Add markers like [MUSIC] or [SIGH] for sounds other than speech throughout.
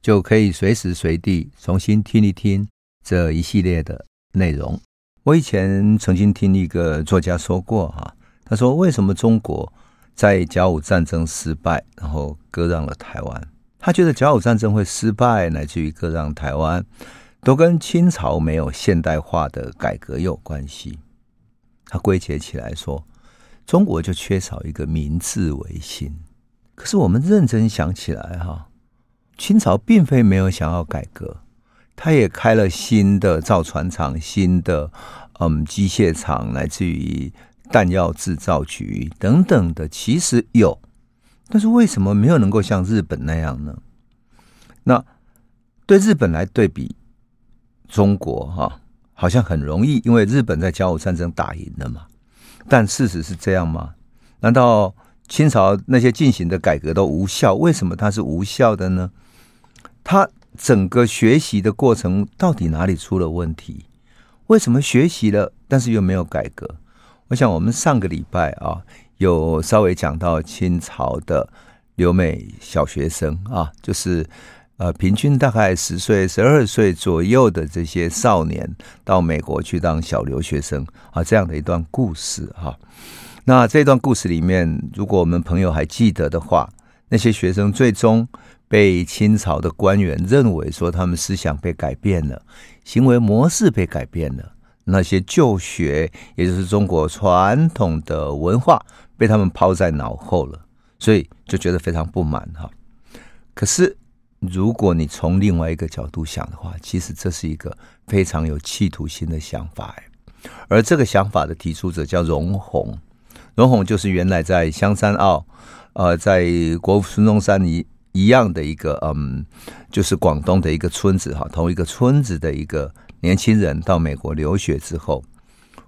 就可以随时随地重新听一听这一系列的内容。我以前曾经听一个作家说过，哈，他说：“为什么中国在甲午战争失败，然后割让了台湾？”他觉得甲午战争会失败，乃至于割让台湾，都跟清朝没有现代化的改革有关系。他归结起来说，中国就缺少一个明治维新。可是我们认真想起来，哈，清朝并非没有想要改革，他也开了新的造船厂、新的嗯机械厂，来自于弹药制造局等等的，其实有。但是为什么没有能够像日本那样呢？那对日本来对比中国哈，好像很容易，因为日本在甲午战争打赢了嘛。但事实是这样吗？难道清朝那些进行的改革都无效？为什么它是无效的呢？他整个学习的过程到底哪里出了问题？为什么学习了，但是又没有改革？我想我们上个礼拜啊。有稍微讲到清朝的留美小学生啊，就是呃，平均大概十岁、十二岁左右的这些少年到美国去当小留学生啊，这样的一段故事哈、那这段故事里面，如果我们朋友还记得的话，那些学生最终被清朝的官员认为说他们思想被改变了，行为模式被改变了，那些旧学，也就是中国传统的文化。被他们抛在脑后了，所以就觉得非常不满哈。可是，如果你从另外一个角度想的话，其实这是一个非常有企图心的想法。而这个想法的提出者叫荣闳，荣闳就是原来在香山澳，呃，在国父孙中山一一样的一个嗯，就是广东的一个村子哈，同一个村子的一个年轻人，到美国留学之后，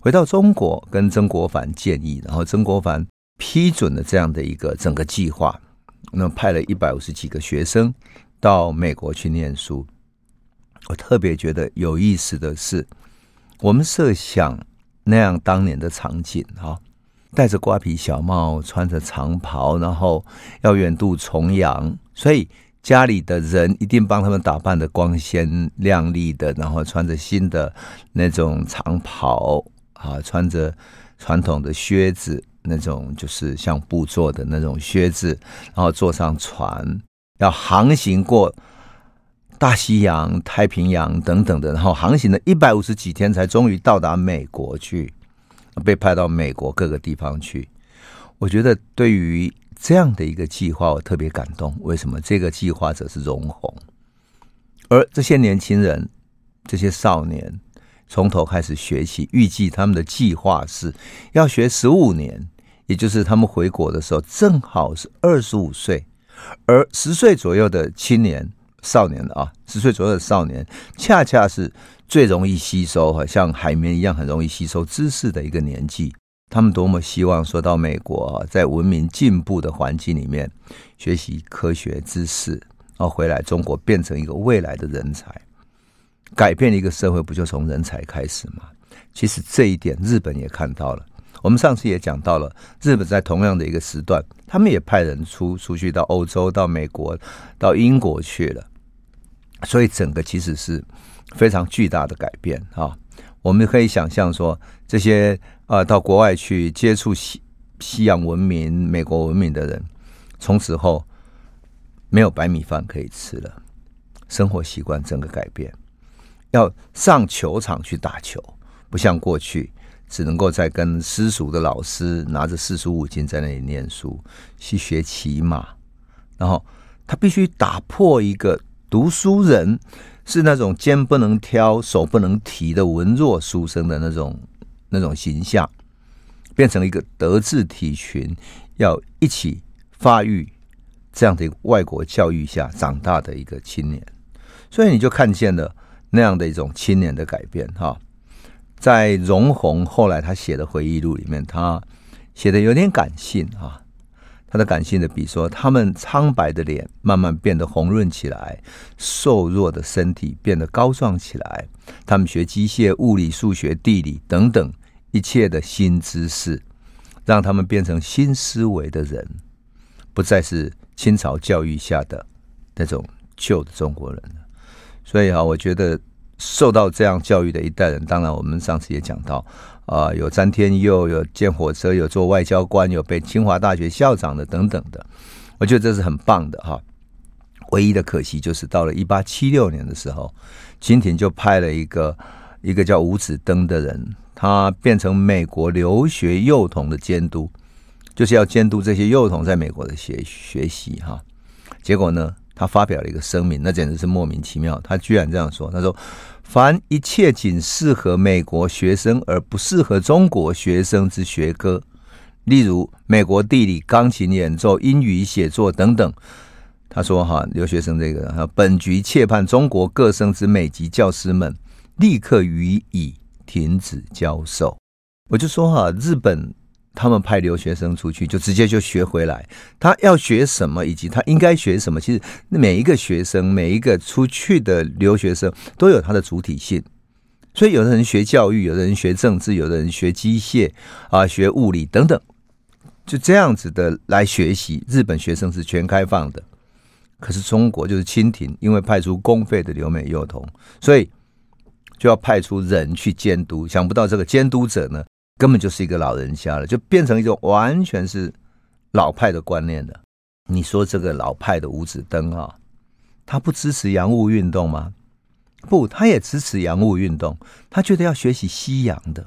回到中国跟曾国藩建议，然后曾国藩。批准了这样的一个整个计划，那派了一百五十几个学生到美国去念书。我特别觉得有意思的是，我们设想那样当年的场景啊，戴着瓜皮小帽，穿着长袍，然后要远渡重洋，所以家里的人一定帮他们打扮的光鲜亮丽的，然后穿着新的那种长袍啊，穿着传统的靴子。那种就是像布做的那种靴子，然后坐上船，要航行过大西洋、太平洋等等的，然后航行了一百五十几天，才终于到达美国去，被派到美国各个地方去。我觉得对于这样的一个计划，我特别感动。为什么？这个计划者是荣闳，而这些年轻人、这些少年。从头开始学习，预计他们的计划是要学十五年，也就是他们回国的时候正好是二十五岁，而十岁左右的青年少年啊，十岁左右的少年，恰恰是最容易吸收，好像海绵一样很容易吸收知识的一个年纪。他们多么希望说到美国，在文明进步的环境里面学习科学知识，然后回来中国变成一个未来的人才。改变一个社会，不就从人才开始吗？其实这一点日本也看到了。我们上次也讲到了，日本在同样的一个时段，他们也派人出出去到欧洲、到美国、到英国去了。所以整个其实是非常巨大的改变啊！我们可以想象说，这些啊到国外去接触西西洋文明、美国文明的人，从此后没有白米饭可以吃了，生活习惯整个改变。要上球场去打球，不像过去只能够在跟私塾的老师拿着四书五经在那里念书，去学骑马。然后他必须打破一个读书人是那种肩不能挑、手不能提的文弱书生的那种那种形象，变成了一个德智体群要一起发育这样的一个外国教育下长大的一个青年。所以你就看见了那样的一种青年的改变哈。在荣鸿后来他写的回忆录里面，他写的有点感性啊。他的感性的笔说，他们苍白的脸慢慢变得红润起来，瘦弱的身体变得高壮起来。他们学机械、物理、数学、地理等等一切的新知识，让他们变成新思维的人，不再是清朝教育下的那种旧的中国人。所以啊，我觉得受到这样教育的一代人，当然我们上次也讲到。啊，有詹天佑，有建火车，有做外交官，有被清华大学校长的等等的，我觉得这是很棒的哈。唯一的可惜就是到了一八七六年的时候，清廷就派了一个一个叫吴子登的人，他变成美国留学幼童的监督，就是要监督这些幼童在美国的学学习哈。结果呢，他发表了一个声明，那简直是莫名其妙，他居然这样说，他说。凡一切仅适合美国学生而不适合中国学生之学科，例如美国地理、钢琴演奏、英语写作等等，他说：“哈，留学生这个，本局切盼中国各省之美籍教师们立刻予以停止教授。”我就说：“哈，日本。”他们派留学生出去，就直接就学回来。他要学什么，以及他应该学什么，其实每一个学生，每一个出去的留学生都有他的主体性。所以，有的人学教育，有的人学政治，有的人学机械啊，学物理等等，就这样子的来学习。日本学生是全开放的，可是中国就是清廷，因为派出公费的留美幼童，所以就要派出人去监督。想不到这个监督者呢，根本就是一个老人家了，就变成一种完全是老派的观念了。你说这个老派的五子登啊，他不支持洋务运动吗？不，他也支持洋务运动。他觉得要学习西洋的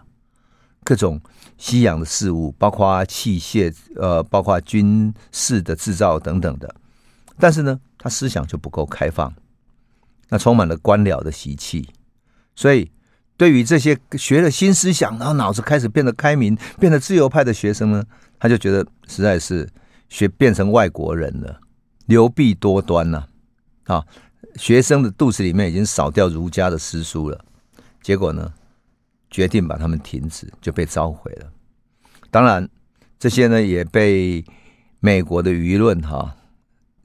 各种西洋的事物，包括器械，呃，包括军事的制造等等的。但是呢，他思想就不够开放，那充满了官僚的习气，所以。对于这些学了新思想，然后脑子开始变得开明、变得自由派的学生呢，他就觉得实在是学变成外国人了，流弊多端呐！啊，学生的肚子里面已经少掉儒家的诗书了，结果呢，决定把他们停止，就被召回了。当然，这些呢也被美国的舆论哈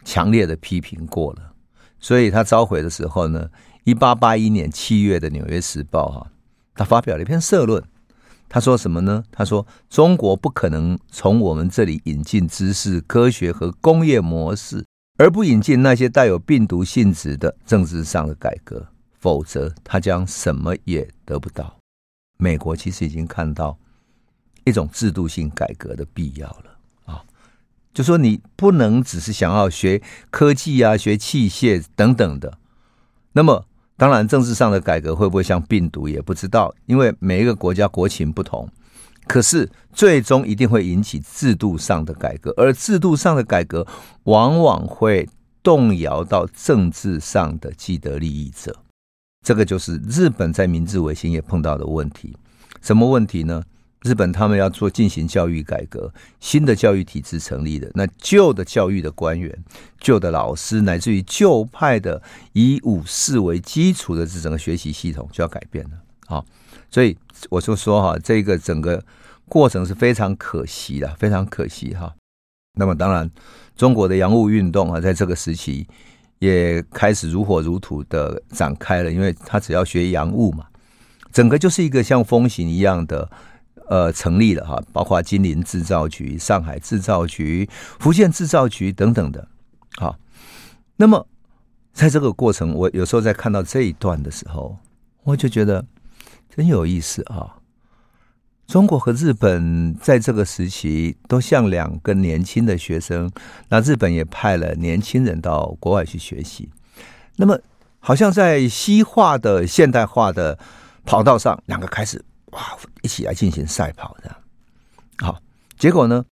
强烈的批评过了，所以他召回的时候呢。一八八一年七月的《纽约时报》哈，他发表了一篇社论。他说什么呢？他说：“中国不可能从我们这里引进知识、科学和工业模式，而不引进那些带有病毒性质的政治上的改革，否则他将什么也得不到。”美国其实已经看到一种制度性改革的必要了啊！就说你不能只是想要学科技啊、学器械等等的，那么。当然，政治上的改革会不会像病毒也不知道，因为每一个国家国情不同。可是最终一定会引起制度上的改革，而制度上的改革往往会动摇到政治上的既得利益者。这个就是日本在明治维新也碰到的问题。什么问题呢？日本他们要做进行教育改革，新的教育体制成立的，那旧的教育的官员、旧的老师，乃至于旧派的以武士为基础的这整个学习系统就要改变了。好，所以我就说哈，这个整个过程是非常可惜的，非常可惜哈。那么当然，中国的洋务运动啊，在这个时期也开始如火如荼的展开了，因为他只要学洋务嘛，整个就是一个像风行一样的。呃，成立了哈，包括金陵制造局、上海制造局、福建制造局等等的。好，那么在这个过程，我有时候在看到这一段的时候，我就觉得真有意思啊。中国和日本在这个时期都像两个年轻的学生，那日本也派了年轻人到国外去学习。那么，好像在西化的现代化的跑道上，两个开始。哇！一起来进行赛跑的，好，结果呢？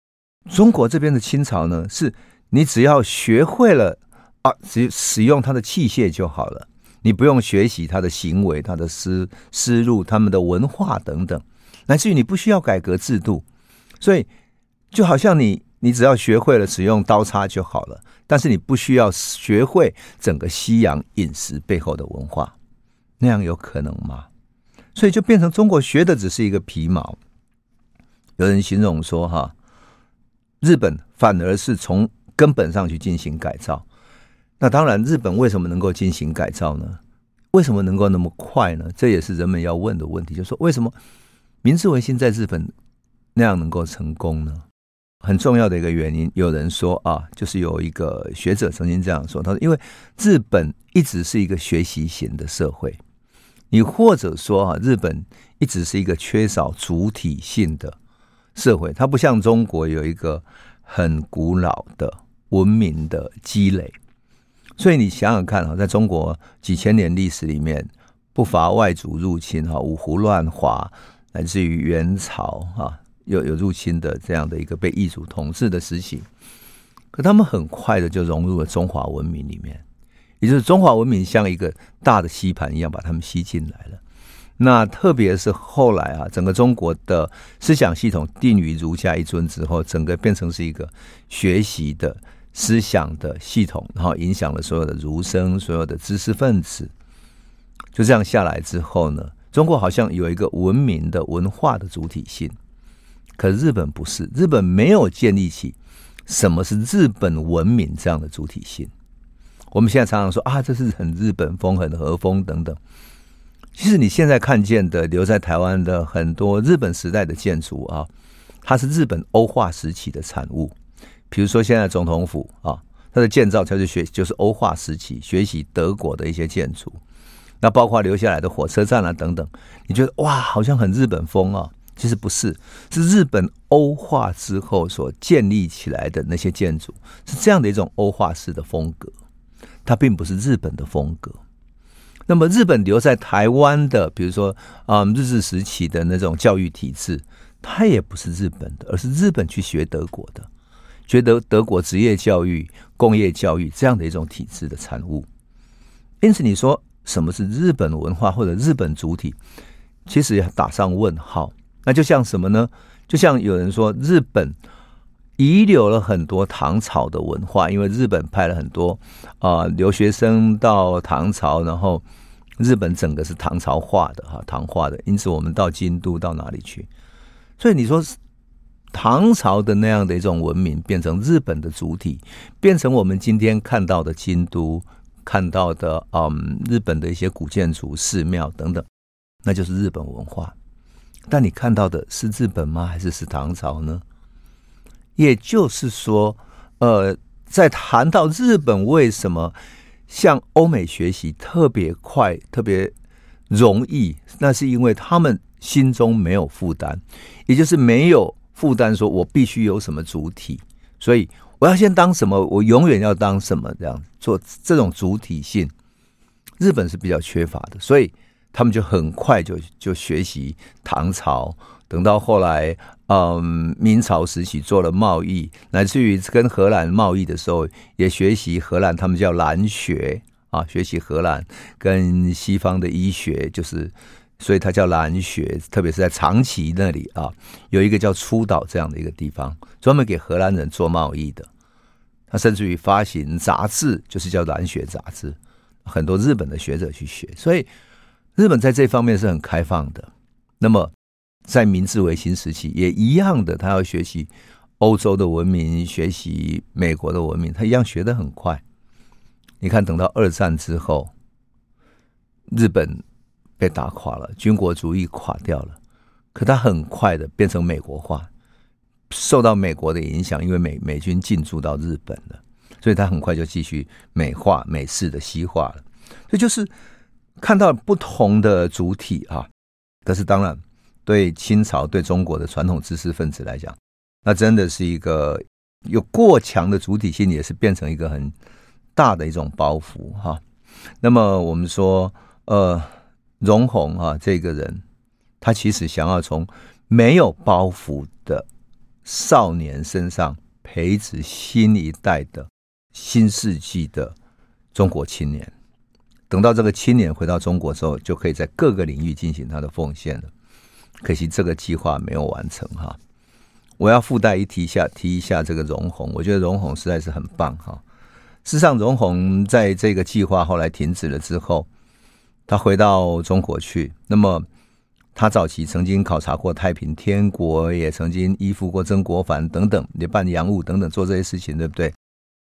中国这边的清朝呢，是你只要学会了啊，只使用它的器械就好了，你不用学习它的行为、它的思思路、他们的文化等等，乃至于你不需要改革制度，所以就好像你你只要学会了使用刀叉就好了，但是你不需要学会整个西洋饮食背后的文化，那样有可能吗？所以就变成中国学的只是一个皮毛。有人形容说：“哈，日本反而是从根本上去进行改造。那当然，日本为什么能够进行改造呢？为什么能够那么快呢？这也是人们要问的问题。就是说，为什么明治维新在日本那样能够成功呢？很重要的一个原因，有人说啊，就是有一个学者曾经这样说：他说，因为日本一直是一个学习型的社会。”你或者说啊，日本一直是一个缺少主体性的社会，它不像中国有一个很古老的文明的积累。所以你想想看啊，在中国几千年历史里面，不乏外族入侵哈，五胡乱华，乃至于元朝啊，有有入侵的这样的一个被异族统治的时期，可他们很快的就融入了中华文明里面。也就是中华文明像一个大的吸盘一样把他们吸进来了。那特别是后来啊，整个中国的思想系统定于儒家一尊之后，整个变成是一个学习的思想的系统，然后影响了所有的儒生、所有的知识分子。就这样下来之后呢，中国好像有一个文明的文化的主体性。可日本不是，日本没有建立起什么是日本文明这样的主体性。我们现在常常说啊，这是很日本风、很和风等等。其实你现在看见的留在台湾的很多日本时代的建筑啊，它是日本欧化时期的产物。比如说现在总统府啊，它的建造就是学就是欧化时期学习德国的一些建筑。那包括留下来的火车站啊等等，你觉得哇，好像很日本风啊？其实不是，是日本欧化之后所建立起来的那些建筑，是这样的一种欧化式的风格。它并不是日本的风格。那么，日本留在台湾的，比如说啊、日治时期的那种教育体制，它也不是日本的，而是日本去学德国的，觉得德国职业教育、工业教育这样的一种体制的产物。因此，你说什么是日本文化或者日本主体，其实要打上问号。那就像什么呢？就像有人说日本。遗留了很多唐朝的文化，因为日本派了很多啊、留学生到唐朝，然后日本整个是唐朝化的哈，唐化的。因此，我们到京都到哪里去？所以你说唐朝的那样的一种文明变成日本的主体，变成我们今天看到的京都看到的嗯日本的一些古建筑、寺庙等等，那就是日本文化。但你看到的是日本吗？还是是唐朝呢？也就是说，呃，在谈到日本为什么向欧美学习特别快、特别容易，那是因为他们心中没有负担，也就是没有负担，说我必须有什么主体，所以我要先当什么，我永远要当什么，这样做这种主体性，日本是比较缺乏的，所以他们就很快就就学习唐朝。等到后来，嗯，明朝时期做了贸易，乃至于跟荷兰贸易的时候，也学习荷兰，他们叫兰学啊，学习荷兰跟西方的医学，就是所以它叫兰学。特别是在长崎那里啊，有一个叫出岛这样的一个地方，专门给荷兰人做贸易的。他甚至于发行杂志，就是叫兰学杂志，很多日本的学者去学，所以日本在这方面是很开放的。那么。在明治维新时期也一样的，他要学习欧洲的文明，学习美国的文明，他一样学得很快。你看，等到二战之后，日本被打垮了，军国主义垮掉了，可他很快的变成美国化，受到美国的影响，因为美美军进驻到日本了，所以他很快就继续美化、美式的西化了。这就是看到不同的主体啊，可是当然。对清朝对中国的传统知识分子来讲，那真的是一个有过强的主体性，也是变成一个很大的一种包袱哈。那么我们说，呃，容閎啊这个人，他其实想要从没有包袱的少年身上培植新一代的新世纪的中国青年。等到这个青年回到中国之后，就可以在各个领域进行他的奉献了。可惜这个计划没有完成哈。我要附带一提一下，提一下这个容閎，我觉得容閎实在是很棒哈。事实上，容閎在这个计划后来停止了之后，他回到中国去。那么，他早期曾经考察过太平天国，也曾经依附过曾国藩等等，也办洋务等等，做这些事情，对不对？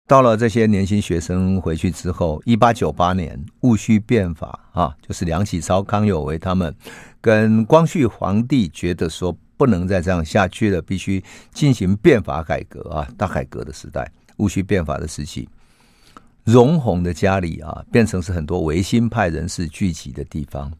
到了这些年轻学生回去之后，一八九八年戊戌变法啊，就是梁启超、康有为他们跟光绪皇帝觉得说不能再这样下去了，必须进行变法改革啊，大改革的时代，戊戌变法的时期，容閎的家里啊，变成是很多维新派人士聚集的地方。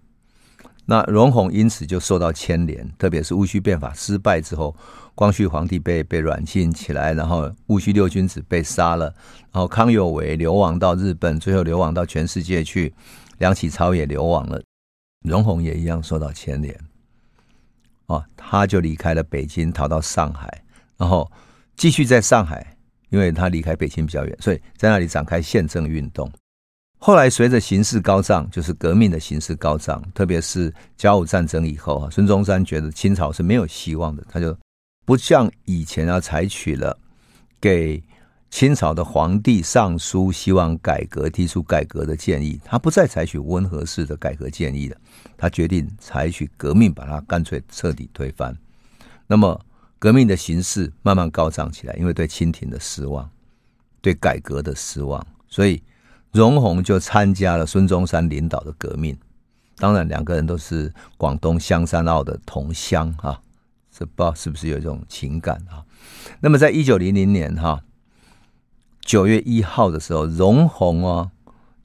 那容閎因此就受到牵连，特别是戊戌变法失败之后。光绪皇帝被被软禁起来，然后戊戌六君子被杀了，然后康有为流亡到日本，最后流亡到全世界去，梁启超也流亡了，容閎也一样受到牵连，哦，他就离开了北京，逃到上海，然后继续在上海，因为他离开北京比较远，所以在那里展开宪政运动。后来随着形势高涨，就是革命的形势高涨，特别是甲午战争以后啊，孙中山觉得清朝是没有希望的，他就。不像以前要采取了给清朝的皇帝上书，希望改革，提出改革的建议。他不再采取温和式的改革建议了，他决定采取革命，把它干脆彻底推翻。那么革命的形势慢慢高涨起来，因为对清廷的失望，对改革的失望，所以容閎就参加了孙中山领导的革命。当然，两个人都是广东香山澳的同乡啊。这不知道是不是有一种情感啊？那么，在一九零零年哈九月一号的时候，容閎啊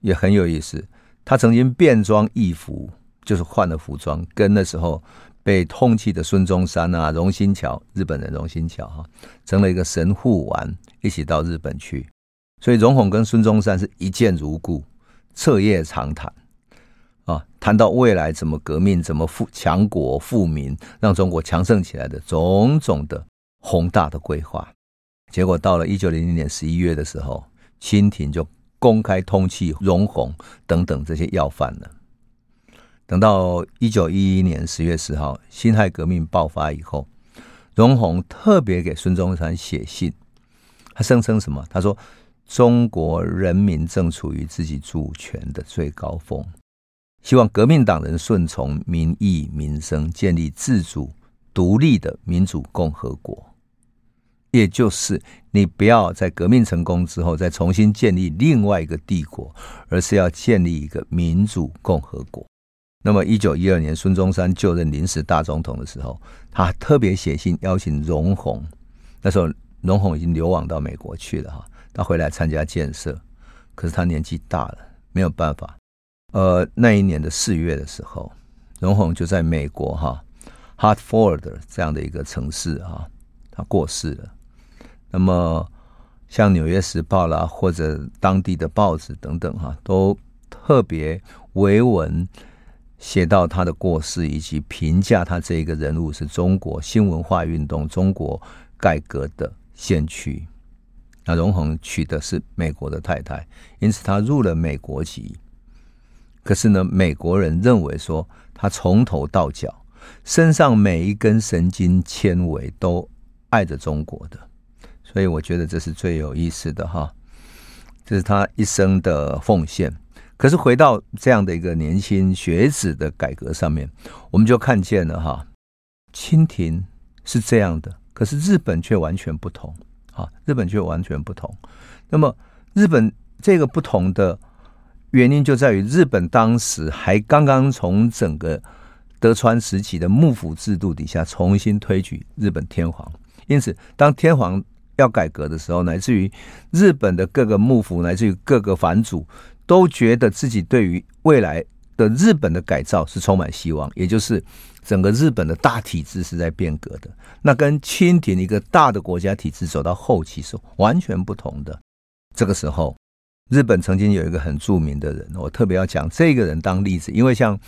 也很有意思。他曾经变装易服，就是换了服装，跟那时候被通缉的孙中山啊、荣新桥日本人荣新桥哈成了一个神户丸，一起到日本去。所以，容閎跟孙中山是一见如故，彻夜长谈。啊，谈到未来怎么革命、怎么富强国富民，让中国强盛起来的种种的宏大的规划，结果到了一九零零年十一月的时候，清廷就公开通缉容閎等等这些要犯了。等到一九一一年十月十号，辛亥革命爆发以后，容閎特别给孙中山写信，他声称什么？他说：“中国人民正处于自己主权的最高峰。”希望革命党人顺从民意民生，建立自主独立的民主共和国。也就是你不要在革命成功之后再重新建立另外一个帝国，而是要建立一个民主共和国。那么，一九一二年孙中山就任临时大总统的时候，他特别写信邀请容閎。那时候容閎已经流亡到美国去了哈，他回来参加建设，可是他年纪大了，没有办法。呃，那一年的四月的时候，容閎就在美国哈，Hartford 这样的一个城市哈，他过世了。那么，像《纽约时报》啦，或者当地的报纸等等哈，都特别维文写到他的过世，以及评价他这一个人物是中国新文化运动、中国改革的先驱。那荣恒娶的是美国的太太，因此他入了美国籍。可是呢，美国人认为说他从头到脚身上每一根神经纤维都爱着中国的，所以我觉得这是最有意思的哈，这是他一生的奉献。可是回到这样的一个年轻学子的改革上面，我们就看见了哈，清廷是这样的，可是日本却完全不同啊，日本却完全不同。那么日本这个不同的。原因就在于日本当时还刚刚从整个德川时期的幕府制度底下重新推举日本天皇，因此当天皇要改革的时候，乃至于日本的各个幕府，乃至于各个藩主，都觉得自己对于未来的日本的改造是充满希望，也就是整个日本的大体制是在变革的，那跟清廷一个大的国家体制走到后期是完全不同的。这个时候。日本曾经有一个很著名的人，我特别要讲这个人当例子，因为像，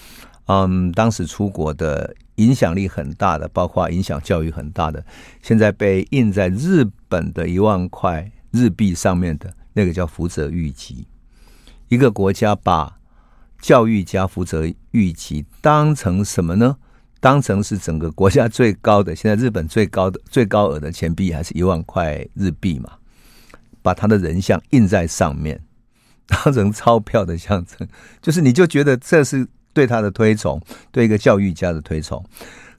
嗯，当时出国的影响力很大的，包括影响教育很大的，现在被印在日本的一万块日币上面的那个叫福泽谕吉。一个国家把教育家福泽谕吉当成什么呢？当成是整个国家最高的，现在日本最高的最高额的钱币还是一万块日币嘛，把他的人像印在上面，[LAUGHS] 当成钞票的象征，就是你就觉得这是对他的推崇，对一个教育家的推崇。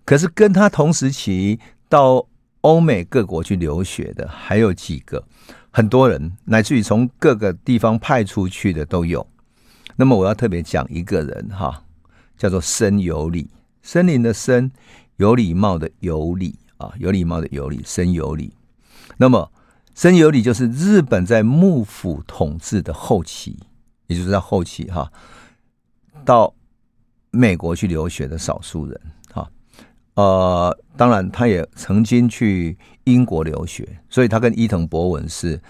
可是跟他同时期到欧美各国去留学的还有几个，很多人，乃至于从各个地方派出去的都有。那么我要特别讲一个人哈，叫做申有礼。森林的森，有礼貌的有礼啊，有礼貌的有礼，森有礼。那么，森有礼就是日本在幕府统治的后期，也就是在后期哈，到美国去留学的少数人哈。呃，当然，他也曾经去英国留学，所以他跟伊藤博文是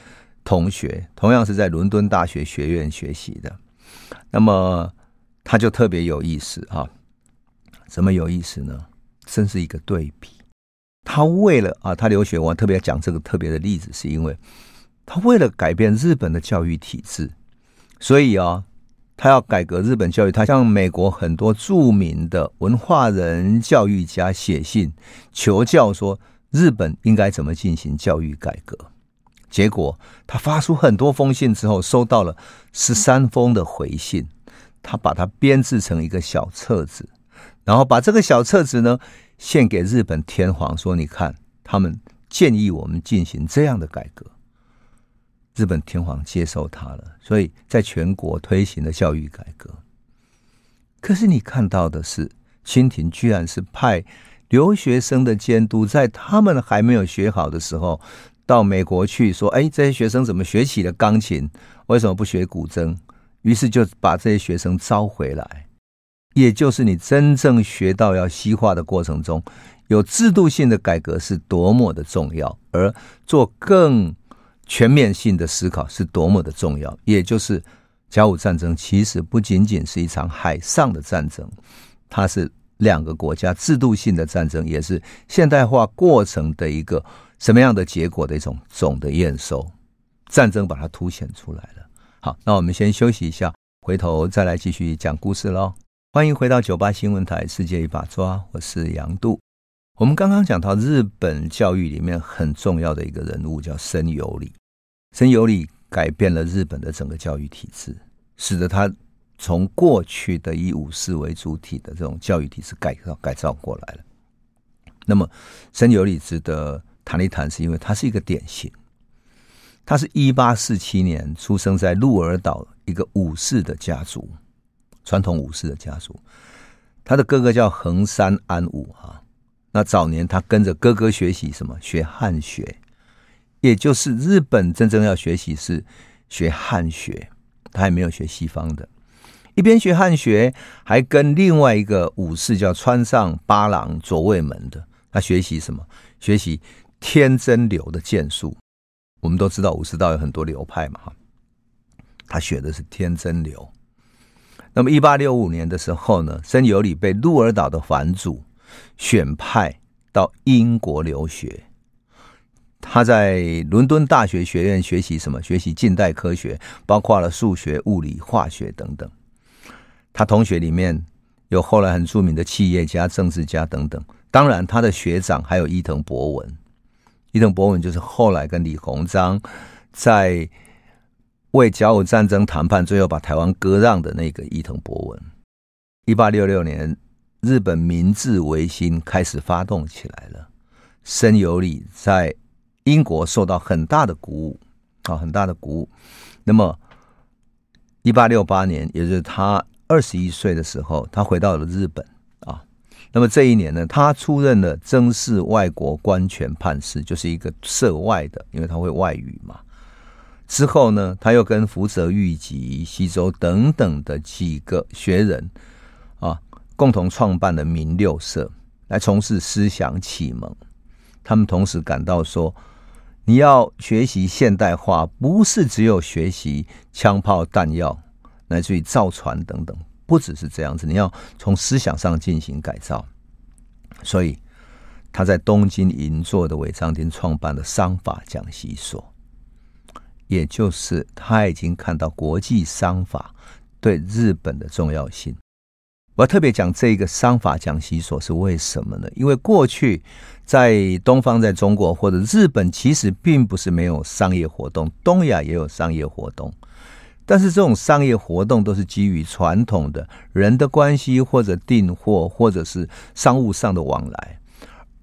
同学，同样是在伦敦大学学院学习的。那么，他就特别有意思哈。怎么有意思呢？真是一个对比。他为了啊，他留学，我特别讲这个特别的例子，是因为他为了改变日本的教育体制，所以啊，他要改革日本教育。他向美国很多著名的文化人、教育家写信求教，说日本应该怎么进行教育改革。结果他发出很多封信之后，收到了十三封的回信，他把它编制成一个小册子。然后把这个小册子呢献给日本天皇，说：“你看，他们建议我们进行这样的改革。”日本天皇接受他了，所以在全国推行了教育改革。可是你看到的是，清廷居然是派留学生的监督，在他们还没有学好的时候，到美国去说：“哎，这些学生怎么学起了钢琴？为什么不学古筝？”于是就把这些学生招回来。也就是你真正学到要西化的过程中，有制度性的改革是多么的重要，而做更全面性的思考是多么的重要。也就是甲午战争其实不仅仅是一场海上的战争，它是两个国家制度性的战争，也是现代化过程的一个什么样的结果的一种总的验收。战争把它凸显出来了。好，那我们先休息一下，回头再来继续讲故事喽。欢迎回到九八新闻台《世界一把抓》，我是杨度。我们刚刚讲到日本教育里面很重要的一个人物叫森有礼，森有礼改变了日本的整个教育体制，使得他从过去的以武士为主体的这种教育体制改造改造过来了。那么森有里值得谈一谈，是因为他是一个典型。他是一八四七年出生在鹿儿岛一个武士的家族。传统武士的家族，他的哥哥叫横山安武哈。那早年他跟着哥哥学习什么？学汉学，也就是日本真正要学习是学汉学，他还没有学西方的。一边学汉学，还跟另外一个武士叫川上八郎左卫门的，他学习什么？学习天真流的剑术。我们都知道武士道有很多流派嘛哈，他学的是天真流。那么，一八六五年的时候呢，森有礼被鹿儿岛的藩主选派到英国留学。他在伦敦大学学院学习什么？学习近代科学，包括了数学、物理、化学等等。他同学里面有后来很著名的企业家、政治家等等。当然，他的学长还有伊藤博文。伊藤博文就是后来跟李鸿章在。为甲午战争谈判，最后把台湾割让的那个伊藤博文。一八六六年，日本明治维新开始发动起来了。森有礼在英国受到很大的鼓舞啊，很大的鼓舞。那么，一八六八年，也就是他二十一岁的时候，他回到了日本啊。那么这一年呢，他出任了曾侍外国官权判事，就是一个涉外的，因为他会外语嘛。之后呢，他又跟福泽谕吉、西周等等的几个学人啊，共同创办了民六社，来从事思想启蒙。他们同时感到说，你要学习现代化，不是只有学习枪炮弹药，乃至于造船等等，不只是这样子，你要从思想上进行改造。所以他在东京银座的尾张町创办了商法讲习所。也就是他已经看到国际商法对日本的重要性，我要特别讲这个商法讲习所是为什么呢？因为过去在东方，在中国或者日本，其实并不是没有商业活动，东亚也有商业活动，但是这种商业活动都是基于传统的人的关系，或者订货，或者是商务上的往来，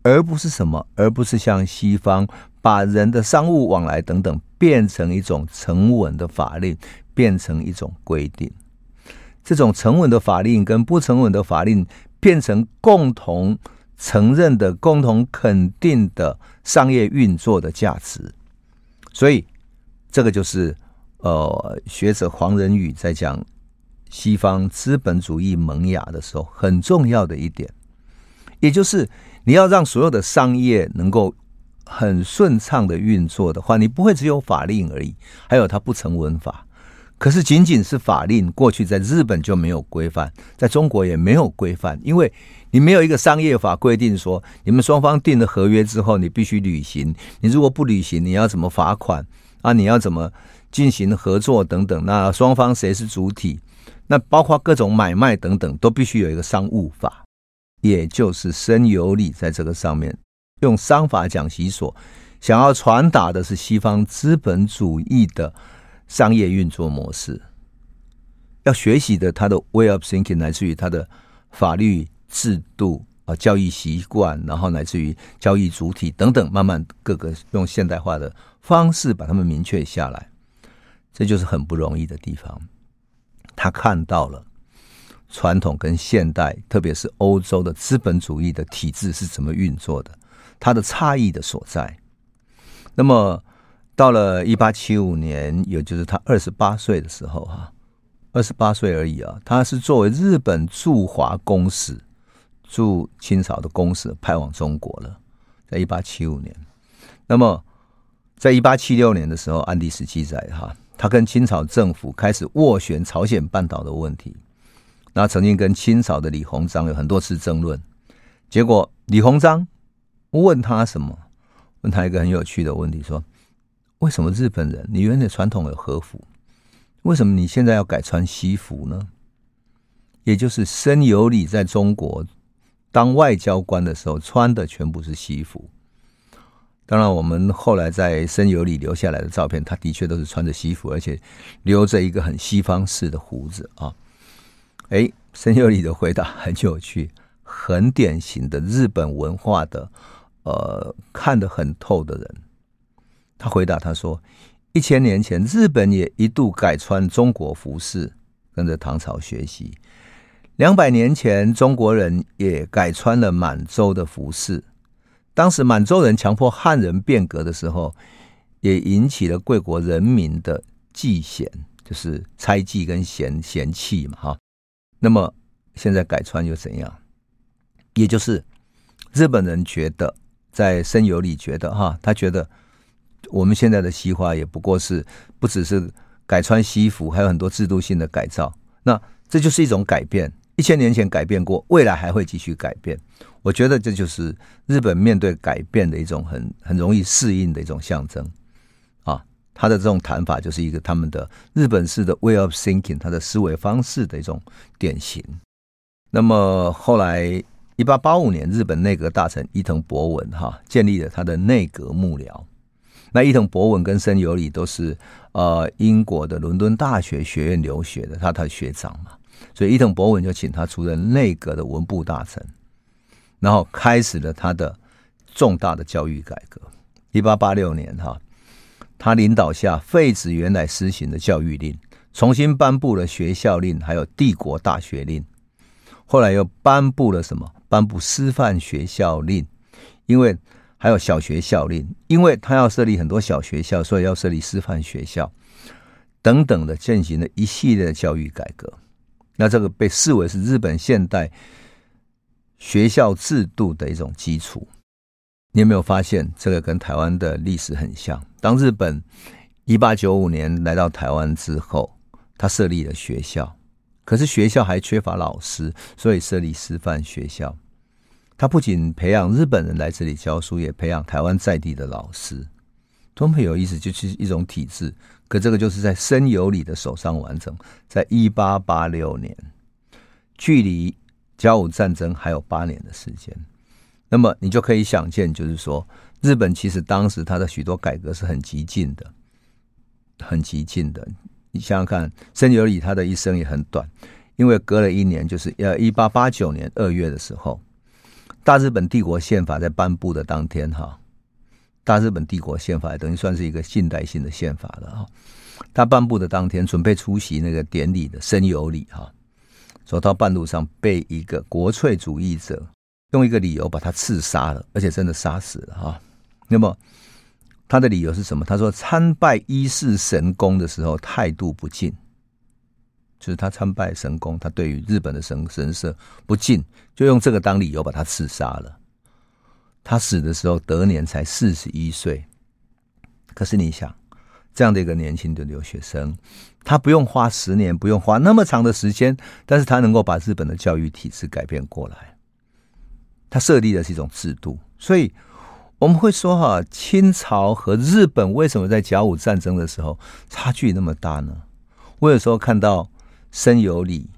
而不是什么，而不是像西方把人的商务往来等等变成一种成文的法令，变成一种规定。这种成文的法令跟不成文的法令变成共同承认的、共同肯定的商业运作的价值，所以这个就是呃，学者黄仁宇在讲西方资本主义萌芽的时候很重要的一点，也就是你要让所有的商业能够很顺畅的运作的话，你不会只有法令而已，还有它不成文法。可是，仅仅是法令，过去在日本就没有规范，在中国也没有规范，因为你没有一个商业法规定说，你们双方订了合约之后，你必须履行。你如果不履行，你要怎么罚款啊？你要怎么进行合作等等？那双方谁是主体？那包括各种买卖等等，都必须有一个商务法，也就是生有礼在这个上面用商法讲习所，想要传达的是西方资本主义的。商业运作模式要学习的，他的 way of thinking 来自于他的法律制度啊、交易习惯，然后来自于交易主体等等，慢慢各个用现代化的方式把它们明确下来，这就是很不容易的地方。他看到了传统跟现代，特别是欧洲的资本主义的体制是怎么运作的，它的差异的所在。那么。到了一八七五年，也就是他二十八岁的时候，哈，二十八岁而已啊。他是作为日本驻华公使，驻清朝的公使派往中国了，在一八七五年。那么，在一八七六年的时候，案历史记载哈，他跟清朝政府开始斡旋朝鲜半岛的问题。那曾经跟清朝的李鸿章有很多次争论，结果李鸿章问他什么？问他一个很有趣的问题，说。为什么日本人，你原来传统有和服，为什么你现在要改穿西服呢？也就是森有礼在中国当外交官的时候穿的全部是西服。当然，我们后来在森有礼留下来的照片，他的确都是穿着西服，而且留着一个很西方式的胡子啊。哎，森有礼的回答很有趣，很典型的日本文化的呃看得很透的人。他回答他说：“一千年前，日本也一度改穿中国服饰，跟着唐朝学习；两百年前，中国人也改穿了满洲的服饰。当时满洲人强迫汉人变革的时候，也引起了贵国人民的忌嫌，就是猜忌跟嫌嫌弃嘛。哈，那么现在改穿又怎样？也就是日本人觉得，在深有里觉得哈，他觉得。”我们现在的西化也不过是不只是改穿西服，还有很多制度性的改造。那这就是一种改变，一千年前改变过，未来还会继续改变。我觉得这就是日本面对改变的一种很很容易适应的一种象征啊。他的这种谈法就是一个他们的日本式的 way of thinking，他的思维方式的一种典型。那么后来一八八五年，日本内阁大臣伊藤博文哈建立了他的内阁幕僚。那伊藤博文跟森有礼都是呃英国的伦敦大学学院留学的，他他学长嘛，所以伊藤博文就请他出任内阁的文部大臣，然后开始了他的重大的教育改革。一八八六年哈，他领导下废止原来施行的教育令，重新颁布了学校令，还有帝国大学令。后来又颁布了什么？颁布师范学校令，因为。还有小学校令，因为他要设立很多小学校，所以要设立师范学校等等的，进行了一系列的教育改革。那这个被视为是日本现代学校制度的一种基础。你有没有发现，这个跟台湾的历史很像？当日本一八九五年来到台湾之后，他设立了学校，可是学校还缺乏老师，所以设立师范学校。他不仅培养日本人来这里教书，也培养台湾在地的老师，多么有意思，就是一种体制。可这个就是在森有礼的手上完成，在一八八六年，距离甲午战争还有八年的时间。那么你就可以想见，就是说，日本其实当时它的许多改革是很激进的，很激进的。你想想看，森有礼他的一生也很短，因为隔了一年，就是呃一八八九年二月的时候，大日本帝国宪法在颁布的当天，哈，大日本帝国宪法等于算是一个近代性的宪法了哈。他颁布的当天，准备出席那个典礼的森有礼哈，走到半路上被一个国粹主义者用一个理由把他刺杀了，而且真的杀死了哈。那么他的理由是什么？他说参拜伊势神宫的时候态度不敬，就是他参拜神宫，他对于日本的神神社不敬，就用这个当理由把他刺杀了。他死的时候得年才四十一岁，可是你想。这样的一个年轻的留学生，他不用花十年，不用花那么长的时间，但是他能够把日本的教育体制改变过来。他设立的是一种制度，所以我们会说哈，清朝和日本为什么在甲午战争的时候差距那么大呢？我有时候看到森有礼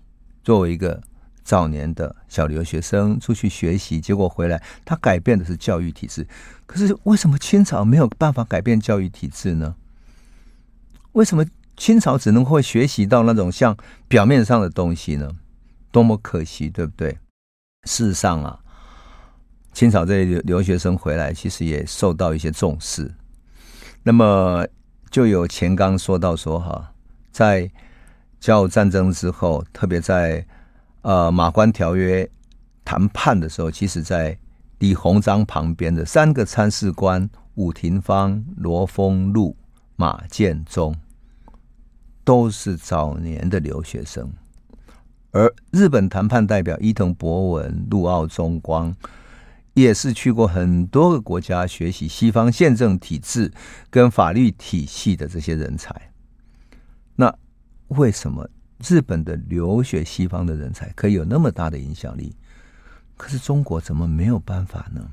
作为一个早年的小留学生出去学习，结果回来他改变的是教育体制，可是为什么清朝没有办法改变教育体制呢？为什么清朝只能会学习到那种像表面上的东西呢？多么可惜，对不对？事实上啊，清朝这些留留学生回来，其实也受到一些重视。那么就有钱刚说到说哈，在甲午战争之后，特别在呃马关条约谈判的时候，其实在李鸿章旁边的三个参事官伍廷芳、罗丰禄、马建忠。都是早年的留学生，而日本谈判代表伊藤博文、陆奥忠光也是去过很多个国家学习西方宪政体制跟法律体系的这些人才。那为什么日本的留学西方的人才可以有那么大的影响力？可是中国怎么没有办法呢？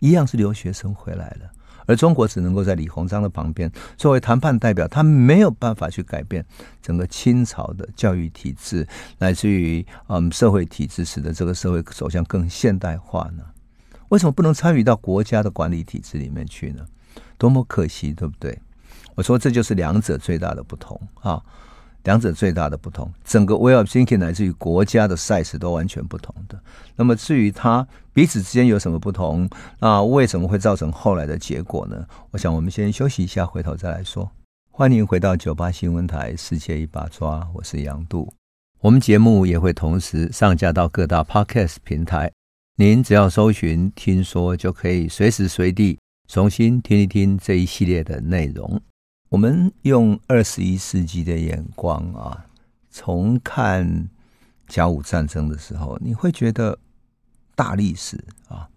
一样是留学生回来了。而中国只能够在李鸿章的旁边作为谈判代表，他没有办法去改变整个清朝的教育体制，乃至于嗯社会体制，使得这个社会走向更现代化呢？为什么不能参与到国家的管理体制里面去呢？多么可惜，对不对？我说这就是两者最大的不同啊。两者最大的不同，整个 way of thinking 来自于国家的 size 都完全不同的。那么至于它彼此之间有什么不同，那为什么会造成后来的结果呢？我想我们先休息一下，回头再来说。欢迎回到九八新闻台世界一把抓，我是杨度。我们节目也会同时上架到各大 podcast 平台，您只要搜寻“听说”，就可以随时随地重新听一听这一系列的内容。我们用二十一世纪的眼光啊，重看甲午战争的时候，你会觉得大历史啊，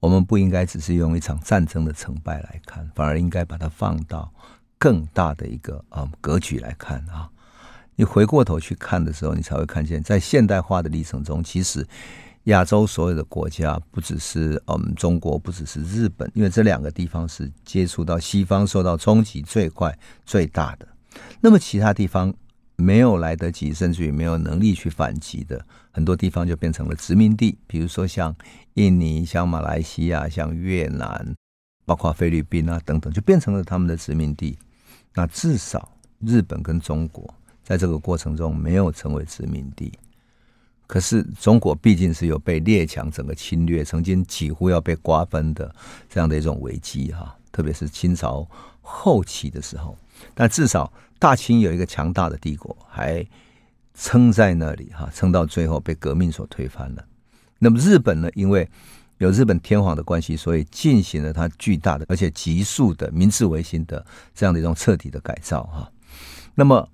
我们不应该只是用一场战争的成败来看，反而应该把它放到更大的一个啊格局来看啊。你回过头去看的时候，你才会看见，在现代化的历程中，其实。亚洲所有的国家，不只是嗯中国，不只是日本，因为这两个地方是接触到西方受到冲击最快最大的。那么其他地方没有来得及，甚至于没有能力去反击的很多地方，就变成了殖民地。比如说像印尼、像马来西亚、像越南，包括菲律宾啊等等，就变成了他们的殖民地。那至少日本跟中国在这个过程中没有成为殖民地。可是中国毕竟是有被列强整个侵略，曾经几乎要被瓜分的这样的一种危机哈，特别是清朝后期的时候，但至少大清有一个强大的帝国还撑在那里哈，撑到最后被革命所推翻了。那么日本呢，因为有日本天皇的关系，所以进行了它巨大的而且急速的明治维新的这样的一种彻底的改造哈。那么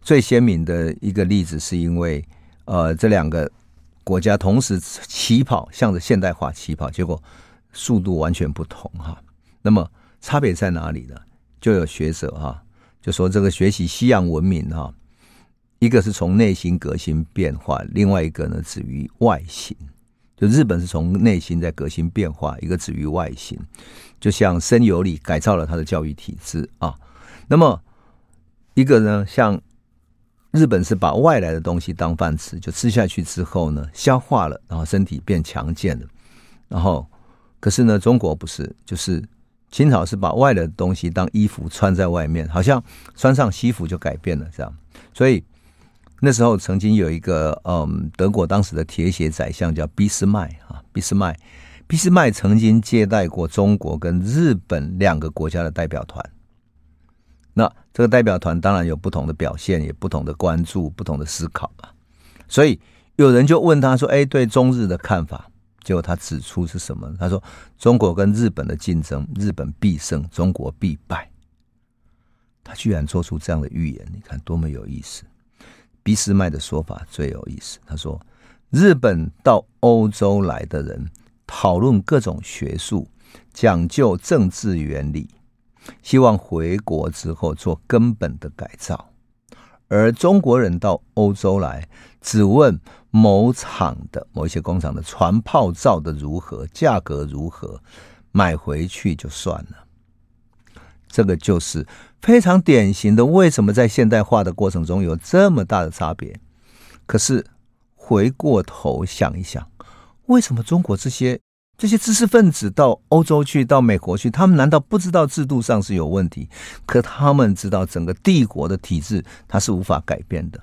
最鲜明的一个例子是因为。呃，这两个国家同时起跑，向着现代化起跑，结果速度完全不同哈。那么差别在哪里呢？就有学者哈，就说这个学习西洋文明哈，一个是从内心革新变化，另外一个呢止于外形。就日本是从内心在革新变化，一个止于外形。就像森有礼改造了他的教育体制啊，那么一个呢像。日本是把外来的东西当饭吃，就吃下去之后呢，消化了，然后身体变强健了。然后，可是呢，中国不是，就是清朝是把外来的东西当衣服穿在外面，好像穿上西服就改变了这样。所以那时候曾经有一个嗯，德国当时的铁血宰相叫俾斯麦啊，俾斯麦，俾斯麦曾经接待过中国跟日本两个国家的代表团。那这个代表团当然有不同的表现，也不同的关注，不同的思考嘛。所以有人就问他说：“哎，对中日的看法？”结果他指出是什么？他说：“中国跟日本的竞争，日本必胜，中国必败。”他居然做出这样的预言，你看多么有意思！俾斯麦的说法最有意思。他说：“日本到欧洲来的人，讨论各种学术，讲究政治原理。”希望回国之后做根本的改造，而中国人到欧洲来，只问某厂的某一些工厂的船炮造的如何，价格如何，买回去就算了。这个就是非常典型的，为什么在现代化的过程中有这么大的差别？可是回过头想一想，为什么中国这些？这些知识分子到欧洲去，到美国去，他们难道不知道制度上是有问题？可他们知道整个帝国的体制，它是无法改变的，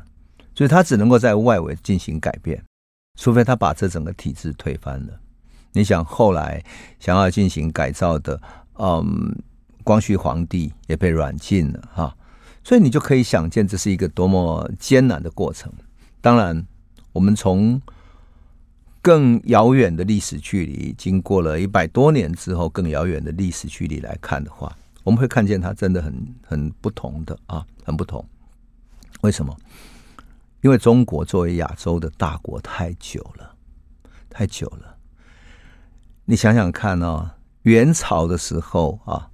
所以他只能够在外围进行改变，除非他把这整个体制推翻了。你想后来想要进行改造的，嗯，光绪皇帝也被软禁了哈，所以你就可以想见这是一个多么艰难的过程。当然，我们从更遥远的历史距离，经过了一百多年之后，更遥远的历史距离来看的话，我们会看见它真的很很不同的啊，很不同。为什么？因为中国作为亚洲的大国太久了，太久了。你想想看啊，元朝的时候啊，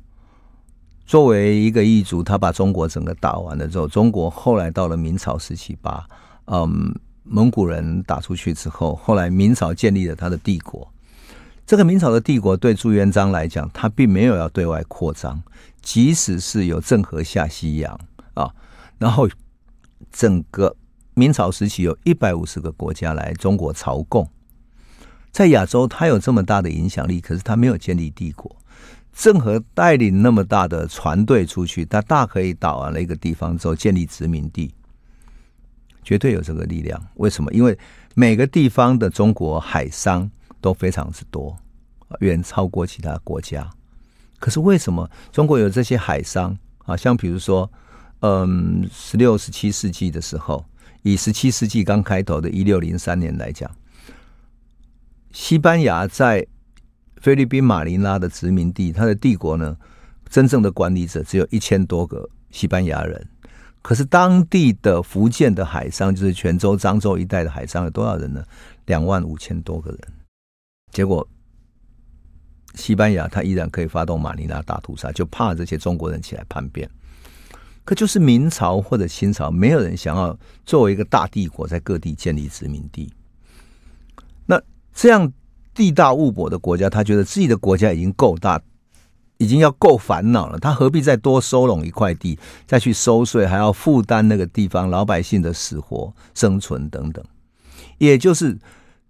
作为一个异族，他把中国整个打完了之后，中国后来到了明朝时期吧，嗯。蒙古人打出去之后，后来明朝建立了他的帝国。这个明朝的帝国对朱元璋来讲，他并没有要对外扩张，即使是有郑和下西洋啊，然后整个明朝时期有一百五十个国家来中国朝贡，在亚洲他有这么大的影响力，可是他没有建立帝国。郑和带领那么大的船队出去，他大可以打完了一个地方之后建立殖民地。绝对有这个力量，为什么？因为每个地方的中国海商都非常之多，远超过其他国家。可是为什么中国有这些海商啊？像比如说，嗯，十六、十七世纪的时候，以十七世纪刚开头的一六零三年来讲，西班牙在菲律宾马尼拉的殖民地，它的帝国呢，真正的管理者只有一千多个西班牙人。可是当地的福建的海商，就是泉州、漳州一带的海商有多少人呢？两万五千多个人。结果西班牙他依然可以发动马尼拉大屠杀，就怕这些中国人起来叛变。可就是明朝或者清朝，没有人想要作为一个大帝国在各地建立殖民地。那这样地大物博的国家，他觉得自己的国家已经够大。已经要够烦恼了，他何必再多收拢一块地，再去收税，还要负担那个地方老百姓的死活、生存等等。也就是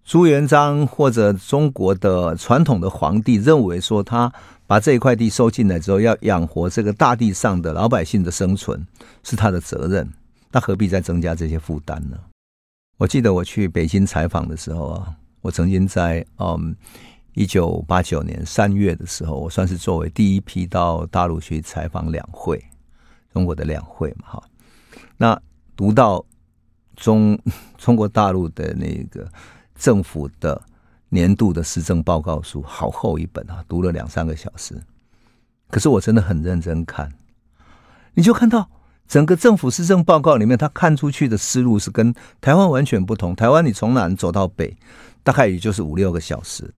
朱元璋或者中国的传统的皇帝认为说，他把这一块地收进来之后，要养活这个大地上的老百姓的生存是他的责任，那何必再增加这些负担呢？我记得我去北京采访的时候啊，我曾经在嗯。一九八九年三月的时候，我算是作为第一批到大陆去采访两会，中国的两会嘛，哈。那读到中 [LAUGHS] 中国大陆的那个政府的年度的施政报告书，好厚一本啊，读了两三个小时。可是我真的很认真看，你就看到整个政府施政报告里面，他看出去的思路是跟台湾完全不同。台湾你从南走到北，大概也就是五六个小时。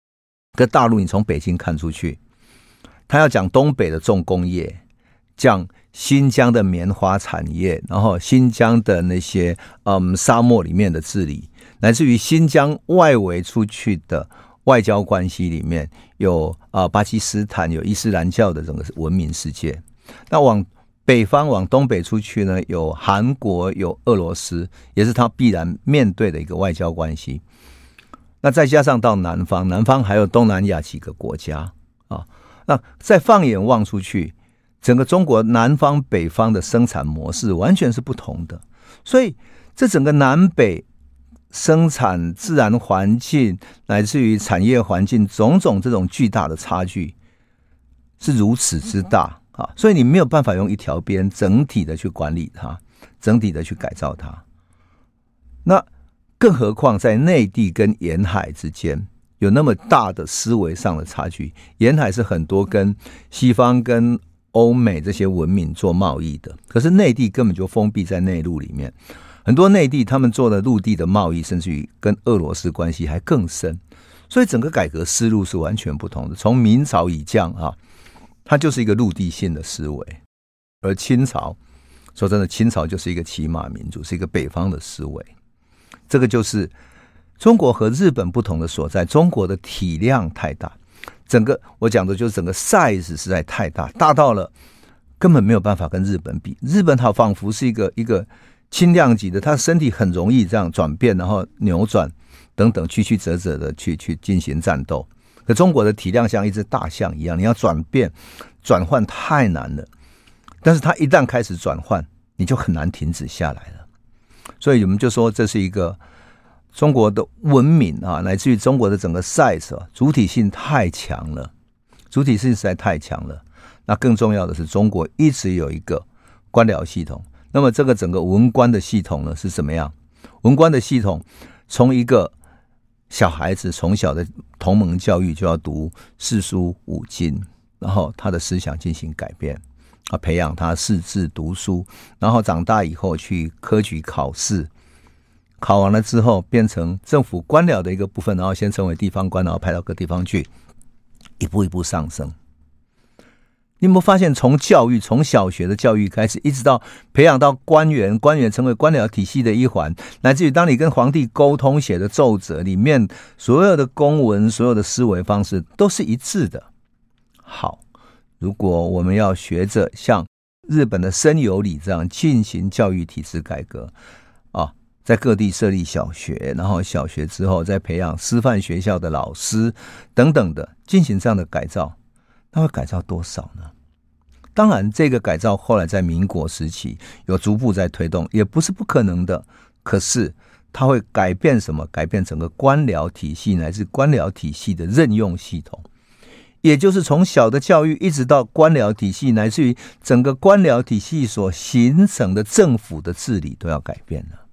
跟大陆，你从北京看出去，他要讲东北的重工业，讲新疆的棉花产业，然后新疆的那些嗯沙漠里面的治理，乃至于新疆外围出去的外交关系里面有啊巴基斯坦有伊斯兰教的整个文明世界。那往北方往东北出去呢，有韩国，有俄罗斯，也是他必然面对的一个外交关系。那再加上到南方，南方还有东南亚几个国家啊。那再放眼望出去，整个中国南方、北方的生产模式完全是不同的。所以，这整个南北生产自然环境，乃至于产业环境，种种这种巨大的差距是如此之大。啊，所以你没有办法用一条边整体的去管理它，整体的去改造它。那更何况在内地跟沿海之间有那么大的思维上的差距。沿海是很多跟西方、跟欧美这些文明做贸易的，可是内地根本就封闭在内陆里面。很多内地他们做的陆地的贸易，甚至于跟俄罗斯关系还更深。所以整个改革思路是完全不同的。从明朝以降啊。它就是一个陆地性的思维，而清朝，说真的，清朝就是一个骑马民族，是一个北方的思维。这个就是中国和日本不同的所在。中国的体量太大，整个我讲的就是整个 size 实在太大，大到了根本没有办法跟日本比。日本它仿佛是一个一个轻量级的，它身体很容易这样转变，然后扭转等等，曲曲折折的去去进行战斗。可中国的体量像一只大象一样，你要转变、转换太难了。但是它一旦开始转换，你就很难停止下来了。所以我们就说，这是一个中国的文明啊，乃至于中国的整个 size，主体性太强了，主体性实在太强了。那更重要的是，中国一直有一个官僚系统。那么这个整个文官的系统呢，是怎么样？文官的系统从一个小孩子从小的同盟教育就要读四书五经，然后他的思想进行改变，啊，培养他识字读书，然后长大以后去科举考试，考完了之后变成政府官僚的一个部分，然后先成为地方官，然后派到各地方去，一步一步上升。你有没有发现，从教育，从小学的教育开始，一直到培养到官员，官员成为官僚体系的一环，乃至于当你跟皇帝沟通写的奏折里面，所有的公文，所有的思维方式都是一致的。好，如果我们要学着像日本的森有礼这样进行教育体制改革啊，在各地设立小学，然后小学之后再培养师范学校的老师等等的，进行这样的改造，那会改造多少呢？当然，这个改造后来在民国时期有逐步在推动，也不是不可能的。可是，它会改变什么？改变整个官僚体系，乃至官僚体系的任用系统，也就是从小的教育一直到官僚体系，乃至于整个官僚体系所形成的政府的治理都要改变了。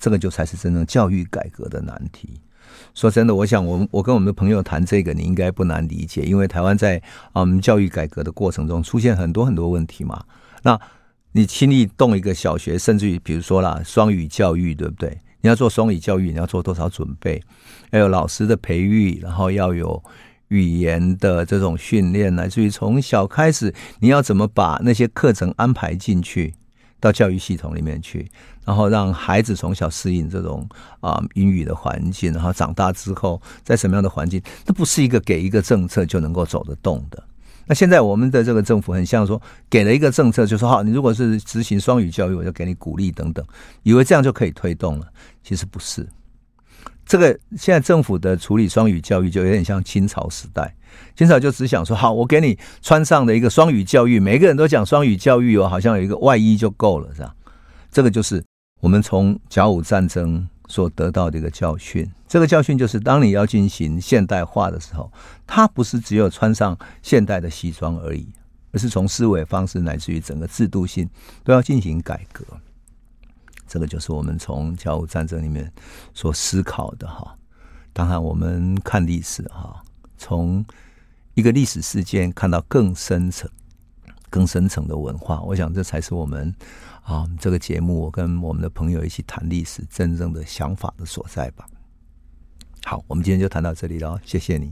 这个就才是真正教育改革的难题。说真的，我想我我跟我们的朋友谈这个，你应该不难理解，因为台湾在啊，我们教育改革的过程中出现很多很多问题嘛。那你轻易动一个小学，甚至于比如说啦，双语教育，对不对？你要做双语教育，你要做多少准备？要有老师的培育，然后要有语言的这种训练，乃至于从小开始，你要怎么把那些课程安排进去？到教育系统里面去，然后让孩子从小适应这种啊英语的环境，然后长大之后在什么样的环境，那不是一个给一个政策就能够走得动的。那现在我们的这个政府很像说，给了一个政策，就说好，你如果是执行双语教育，我就给你鼓励等等，以为这样就可以推动了，其实不是。这个现在政府的处理双语教育就有点像清朝时代，清朝就只想说好，我给你穿上的一个双语教育，每个人都讲双语教育哦，好像有一个外衣就够了，是吧？这个就是我们从甲午战争所得到的一个教训。这个教训就是，当你要进行现代化的时候，它不是只有穿上现代的西装而已，而是从思维方式乃至于整个制度性都要进行改革。这个就是我们从甲午战争里面所思考的哈。当然，我们看历史哈，从一个历史事件看到更深层、更深层的文化，我想这才是我们啊这个节目我跟我们的朋友一起谈历史真正的想法的所在吧。好，我们今天就谈到这里了，谢谢你。